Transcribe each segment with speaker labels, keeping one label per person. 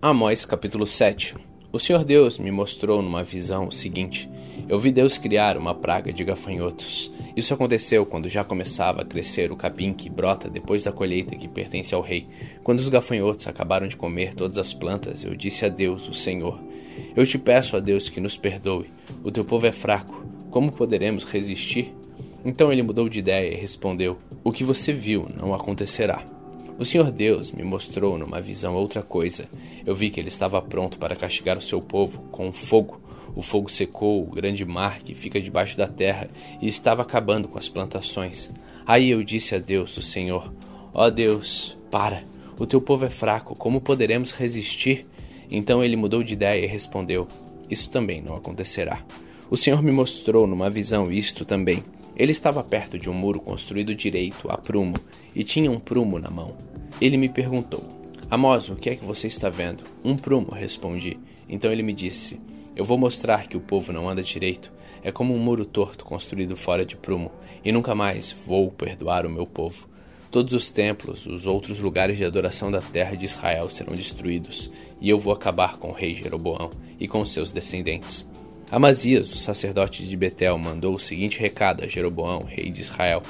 Speaker 1: Amós capítulo 7 O Senhor Deus me mostrou numa visão o seguinte: Eu vi Deus criar uma praga de gafanhotos. Isso aconteceu quando já começava a crescer o capim que brota depois da colheita que pertence ao rei. Quando os gafanhotos acabaram de comer todas as plantas, eu disse a Deus, o Senhor: Eu te peço a Deus que nos perdoe. O teu povo é fraco. Como poderemos resistir? Então ele mudou de ideia e respondeu: O que você viu não acontecerá. O Senhor Deus me mostrou numa visão outra coisa. Eu vi que ele estava pronto para castigar o seu povo com fogo. O fogo secou o grande mar que fica debaixo da terra e estava acabando com as plantações. Aí eu disse a Deus, o Senhor: Ó oh Deus, para! O teu povo é fraco, como poderemos resistir? Então ele mudou de ideia e respondeu: Isso também não acontecerá. O Senhor me mostrou numa visão isto também. Ele estava perto de um muro construído direito, a prumo, e tinha um prumo na mão. Ele me perguntou: Amós, o que é que você está vendo? Um prumo, respondi. Então ele me disse: Eu vou mostrar que o povo não anda direito. É como um muro torto construído fora de prumo, e nunca mais vou perdoar o meu povo. Todos os templos, os outros lugares de adoração da terra de Israel serão destruídos, e eu vou acabar com o rei Jeroboão e com seus descendentes. Amazias, o sacerdote de Betel, mandou o seguinte recado a Jeroboão, rei de Israel: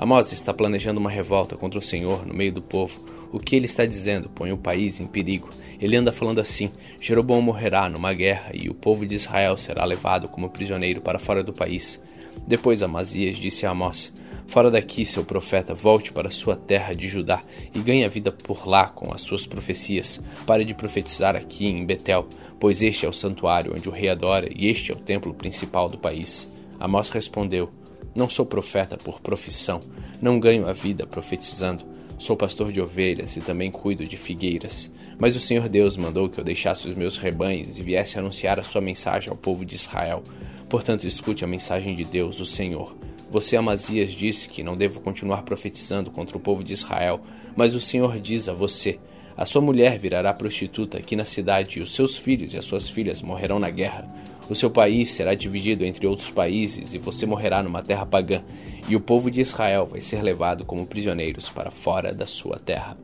Speaker 1: Amós está planejando uma revolta contra o Senhor no meio do povo. O que ele está dizendo põe o país em perigo. Ele anda falando assim: Jeroboão morrerá numa guerra e o povo de Israel será levado como prisioneiro para fora do país. Depois Amazias disse a Amós: Fora daqui, seu profeta, volte para sua terra de Judá e ganhe a vida por lá com as suas profecias. Pare de profetizar aqui em Betel, pois este é o santuário onde o rei adora e este é o templo principal do país. Amós respondeu: Não sou profeta por profissão, não ganho a vida profetizando. Sou pastor de ovelhas e também cuido de figueiras. Mas o Senhor Deus mandou que eu deixasse os meus rebanhos e viesse anunciar a sua mensagem ao povo de Israel. Portanto, escute a mensagem de Deus, o Senhor. Você, Amazias, disse que não devo continuar profetizando contra o povo de Israel, mas o Senhor diz a você: A sua mulher virará prostituta aqui na cidade, e os seus filhos e as suas filhas morrerão na guerra. O seu país será dividido entre outros países, e você morrerá numa terra pagã, e o povo de Israel vai ser levado como prisioneiros para fora da sua terra.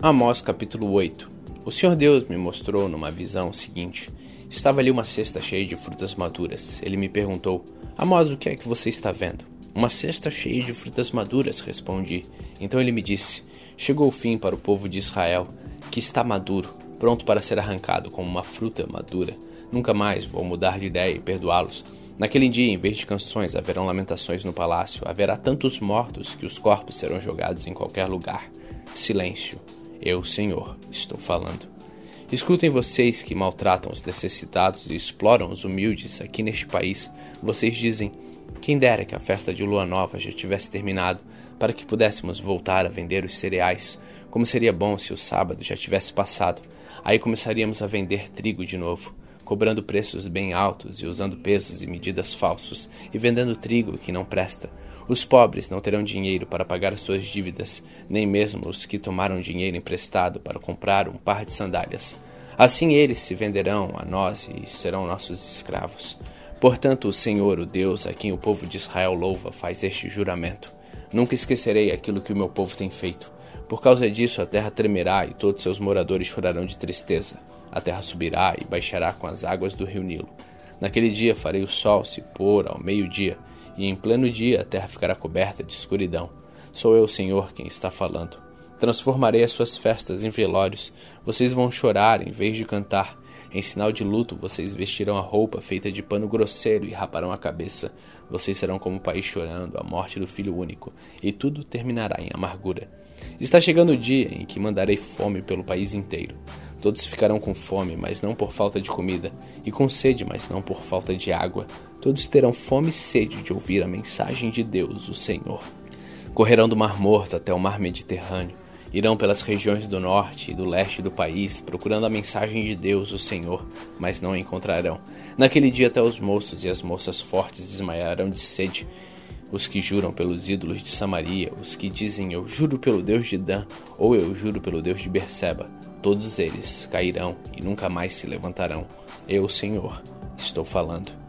Speaker 1: Amós capítulo 8 o Senhor Deus me mostrou numa visão o seguinte: estava ali uma cesta cheia de frutas maduras. Ele me perguntou: Amós, o que é que você está vendo? Uma cesta cheia de frutas maduras, respondi. Então ele me disse: Chegou o fim para o povo de Israel, que está maduro, pronto para ser arrancado como uma fruta madura. Nunca mais vou mudar de ideia e perdoá-los. Naquele dia, em vez de canções, haverão lamentações no palácio, haverá tantos mortos que os corpos serão jogados em qualquer lugar. Silêncio. Eu, Senhor, estou falando. Escutem vocês que maltratam os necessitados e exploram os humildes aqui neste país. Vocês dizem: quem dera que a festa de lua nova já tivesse terminado, para que pudéssemos voltar a vender os cereais. Como seria bom se o sábado já tivesse passado. Aí começaríamos a vender trigo de novo, cobrando preços bem altos e usando pesos e medidas falsos, e vendendo trigo que não presta os pobres não terão dinheiro para pagar suas dívidas, nem mesmo os que tomaram dinheiro emprestado para comprar um par de sandálias. Assim eles se venderão a nós e serão nossos escravos. Portanto, o Senhor, o Deus a quem o povo de Israel louva, faz este juramento: Nunca esquecerei aquilo que o meu povo tem feito. Por causa disso, a terra tremerá e todos seus moradores chorarão de tristeza. A terra subirá e baixará com as águas do rio Nilo. Naquele dia farei o sol se pôr ao meio-dia e em pleno dia a terra ficará coberta de escuridão. Sou eu, Senhor, quem está falando. Transformarei as suas festas em velórios, vocês vão chorar em vez de cantar. Em sinal de luto, vocês vestirão a roupa feita de pano grosseiro e raparão a cabeça. Vocês serão como o país chorando a morte do filho único, e tudo terminará em amargura. Está chegando o dia em que mandarei fome pelo país inteiro. Todos ficarão com fome, mas não por falta de comida, e com sede, mas não por falta de água. Todos terão fome e sede de ouvir a mensagem de Deus, o Senhor. Correrão do Mar Morto até o Mar Mediterrâneo. Irão pelas regiões do norte e do leste do país, procurando a mensagem de Deus, o Senhor, mas não a encontrarão. Naquele dia, até os moços e as moças fortes desmaiarão de sede. Os que juram pelos ídolos de Samaria, os que dizem eu juro pelo Deus de Dan, ou eu juro pelo Deus de Berseba, todos eles cairão e nunca mais se levantarão. Eu, Senhor, estou falando.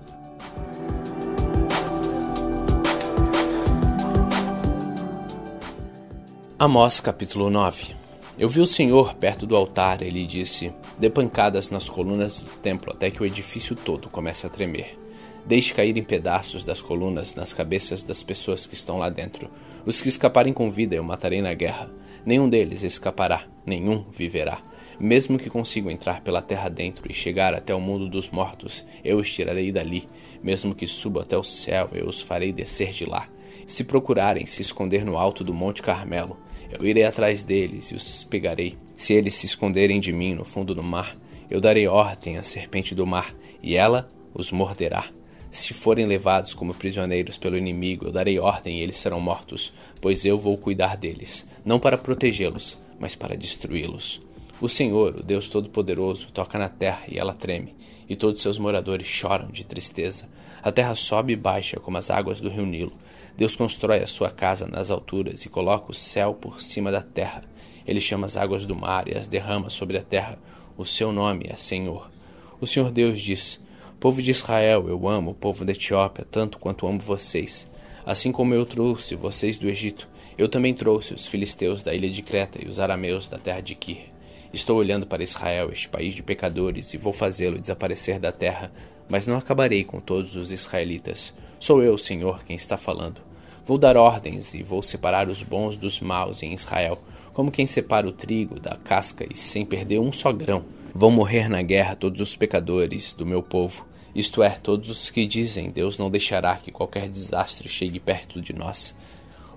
Speaker 1: Amós capítulo 9 Eu vi o Senhor perto do altar, ele disse: Dê pancadas nas colunas do templo até que o edifício todo comece a tremer. Deixe cair em pedaços das colunas nas cabeças das pessoas que estão lá dentro. Os que escaparem com vida eu matarei na guerra. Nenhum deles escapará, nenhum viverá. Mesmo que consigam entrar pela terra dentro e chegar até o mundo dos mortos, eu os tirarei dali. Mesmo que subam até o céu, eu os farei descer de lá. Se procurarem se esconder no alto do Monte Carmelo, eu irei atrás deles e os pegarei. Se eles se esconderem de mim no fundo do mar, eu darei ordem à serpente do mar, e ela os morderá. Se forem levados como prisioneiros pelo inimigo, eu darei ordem e eles serão mortos, pois eu vou cuidar deles, não para protegê-los, mas para destruí-los. O Senhor, o Deus Todo-Poderoso, toca na terra e ela treme, e todos seus moradores choram de tristeza. A terra sobe e baixa como as águas do rio Nilo. Deus constrói a sua casa nas alturas e coloca o céu por cima da terra. Ele chama as águas do mar e as derrama sobre a terra. O seu nome é Senhor. O Senhor Deus diz: Povo de Israel, eu amo o povo da Etiópia tanto quanto amo vocês. Assim como eu trouxe vocês do Egito, eu também trouxe os filisteus da ilha de Creta e os arameus da terra de Kir. Estou olhando para Israel, este país de pecadores, e vou fazê-lo desaparecer da terra, mas não acabarei com todos os israelitas. Sou eu, Senhor, quem está falando. Vou dar ordens e vou separar os bons dos maus em Israel, como quem separa o trigo da casca e sem perder um só grão. Vão morrer na guerra todos os pecadores do meu povo, isto é, todos os que dizem: Deus não deixará que qualquer desastre chegue perto de nós.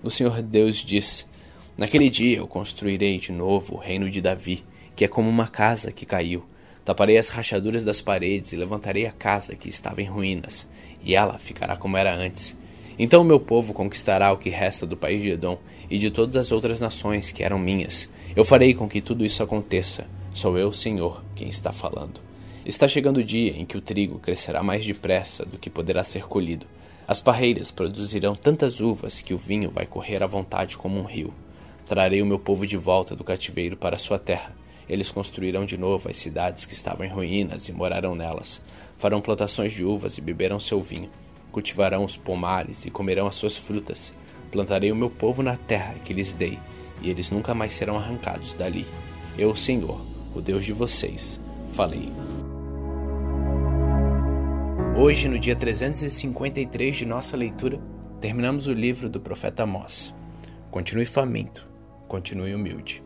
Speaker 1: O Senhor Deus diz: Naquele dia eu construirei de novo o reino de Davi que é como uma casa que caiu. Taparei as rachaduras das paredes e levantarei a casa que estava em ruínas, e ela ficará como era antes. Então o meu povo conquistará o que resta do país de Edom e de todas as outras nações que eram minhas. Eu farei com que tudo isso aconteça. Sou eu, Senhor, quem está falando. Está chegando o dia em que o trigo crescerá mais depressa do que poderá ser colhido. As parreiras produzirão tantas uvas que o vinho vai correr à vontade como um rio. Trarei o meu povo de volta do cativeiro para sua terra eles construirão de novo as cidades que estavam em ruínas e morarão nelas. Farão plantações de uvas e beberão seu vinho. Cultivarão os pomares e comerão as suas frutas. Plantarei o meu povo na terra que lhes dei, e eles nunca mais serão arrancados dali. Eu, Senhor, o Deus de vocês, falei. Hoje, no dia 353 de nossa leitura, terminamos o livro do profeta Amós. Continue faminto, continue humilde.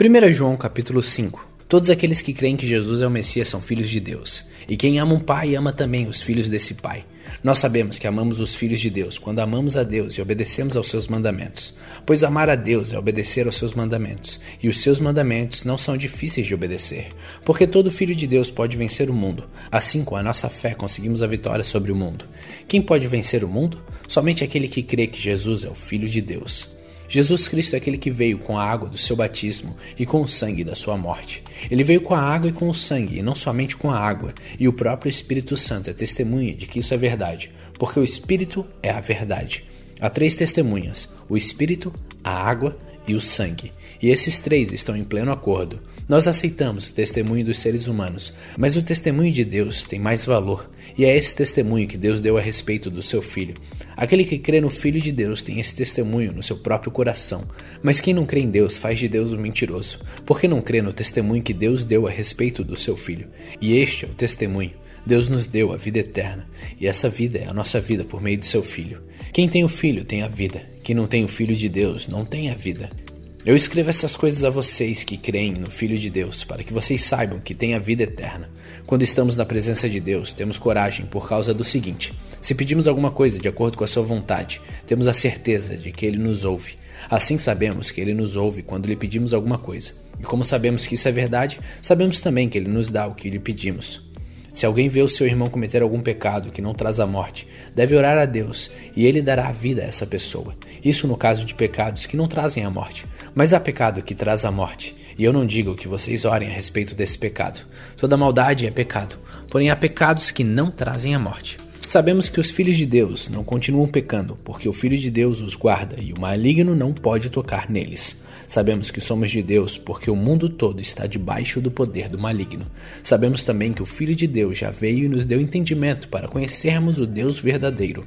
Speaker 1: 1 João capítulo 5 Todos aqueles que creem que Jesus é o Messias são filhos de Deus. E quem ama um pai ama também os filhos desse pai. Nós sabemos que amamos os filhos de Deus quando amamos a Deus e obedecemos aos seus mandamentos. Pois amar a Deus é obedecer aos seus mandamentos, e os seus mandamentos não são difíceis de obedecer, porque todo filho de Deus pode vencer o mundo. Assim, com a nossa fé, conseguimos a vitória sobre o mundo. Quem pode vencer o mundo? Somente aquele que crê que Jesus é o Filho de Deus. Jesus Cristo é aquele que veio com a água do seu batismo e com o sangue da sua morte. Ele veio com a água e com o sangue, e não somente com a água, e o próprio Espírito Santo é testemunha de que isso é verdade, porque o Espírito é a verdade. Há três testemunhas: o Espírito, a água e o sangue, e esses três estão em pleno acordo. Nós aceitamos o testemunho dos seres humanos, mas o testemunho de Deus tem mais valor, e é esse testemunho que Deus deu a respeito do seu Filho. Aquele que crê no Filho de Deus tem esse testemunho no seu próprio coração, mas quem não crê em Deus faz de Deus um mentiroso, porque não crê no testemunho que Deus deu a respeito do seu Filho. E este é o testemunho. Deus nos deu a vida eterna, e essa vida é a nossa vida por meio do seu Filho. Quem tem o Filho tem a vida, quem não tem o Filho de Deus não tem a vida. Eu escrevo essas coisas a vocês que creem no Filho de Deus, para que vocês saibam que têm a vida eterna. Quando estamos na presença de Deus, temos coragem por causa do seguinte: se pedimos alguma coisa de acordo com a Sua vontade, temos a certeza de que Ele nos ouve. Assim sabemos que Ele nos ouve quando lhe pedimos alguma coisa. E como sabemos que isso é verdade, sabemos também que Ele nos dá o que lhe pedimos. Se alguém vê o seu irmão cometer algum pecado que não traz a morte, deve orar a Deus e ele dará vida a essa pessoa. Isso no caso de pecados que não trazem a morte. Mas há pecado que traz a morte, e eu não digo que vocês orem a respeito desse pecado. Toda maldade é pecado, porém há pecados que não trazem a morte. Sabemos que os filhos de Deus não continuam pecando, porque o Filho de Deus os guarda e o maligno não pode tocar neles. Sabemos que somos de Deus porque o mundo todo está debaixo do poder do maligno. Sabemos também que o Filho de Deus já veio e nos deu entendimento para conhecermos o Deus verdadeiro.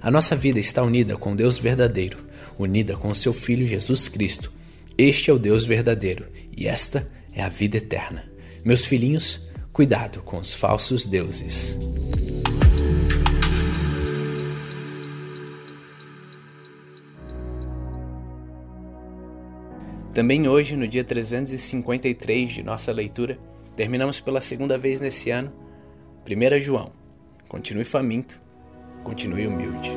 Speaker 1: A nossa vida está unida com Deus verdadeiro, unida com seu Filho Jesus Cristo. Este é o Deus verdadeiro e esta é a vida eterna. Meus filhinhos, cuidado com os falsos deuses. Também hoje, no dia 353 de nossa leitura, terminamos pela segunda vez nesse ano, 1 João. Continue faminto, continue humilde.